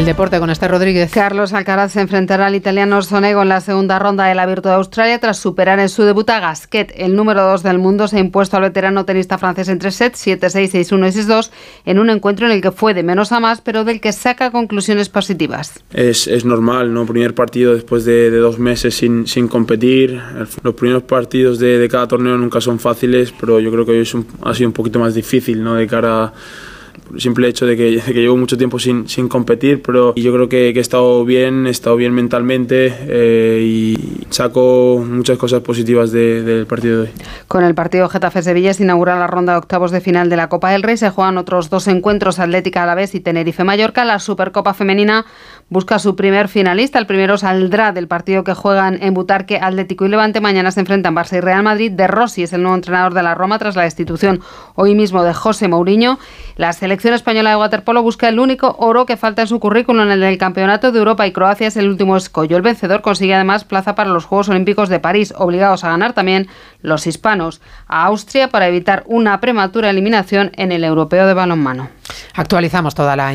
El deporte con este Rodríguez. Carlos Alcaraz se enfrentará al italiano Sonego en la segunda ronda de la Virtua de Australia tras superar en su debut a Gasquet. El número 2 del mundo se ha impuesto al veterano tenista francés en tres sets, 7-6, 6-1 y 6-2, en un encuentro en el que fue de menos a más, pero del que saca conclusiones positivas. Es, es normal, ¿no? Primer partido después de, de dos meses sin, sin, competir. Los primeros partidos de, de, cada torneo nunca son fáciles, pero yo creo que hoy es un, ha sido un poquito más difícil, ¿no? De cara a simple hecho de que, llevo mucho tiempo sin, sin competir, pero yo creo que, he estado bien, he estado bien mentalmente eh, y saco muchas cosas positivas del de, partido de hoy. Con el partido Getafe-Sevilla se inaugura la ronda de octavos de final de la Copa del Rey, se juegan otros dos encuentros, Atlética a la vez y Tenerife-Mallorca, la Supercopa Femenina busca su primer finalista. El primero saldrá del partido que juegan en Butarque, Atlético y Levante. Mañana se enfrentan Barça y Real Madrid. De Rossi es el nuevo entrenador de la Roma tras la destitución hoy mismo de José Mourinho. La selección española de waterpolo busca el único oro que falta en su currículum en el Campeonato de Europa y Croacia es el último escollo. El vencedor consigue además plaza para los Juegos Olímpicos de París, obligados a ganar también los hispanos a Austria para evitar una prematura eliminación en el europeo de balonmano. Actualizamos toda la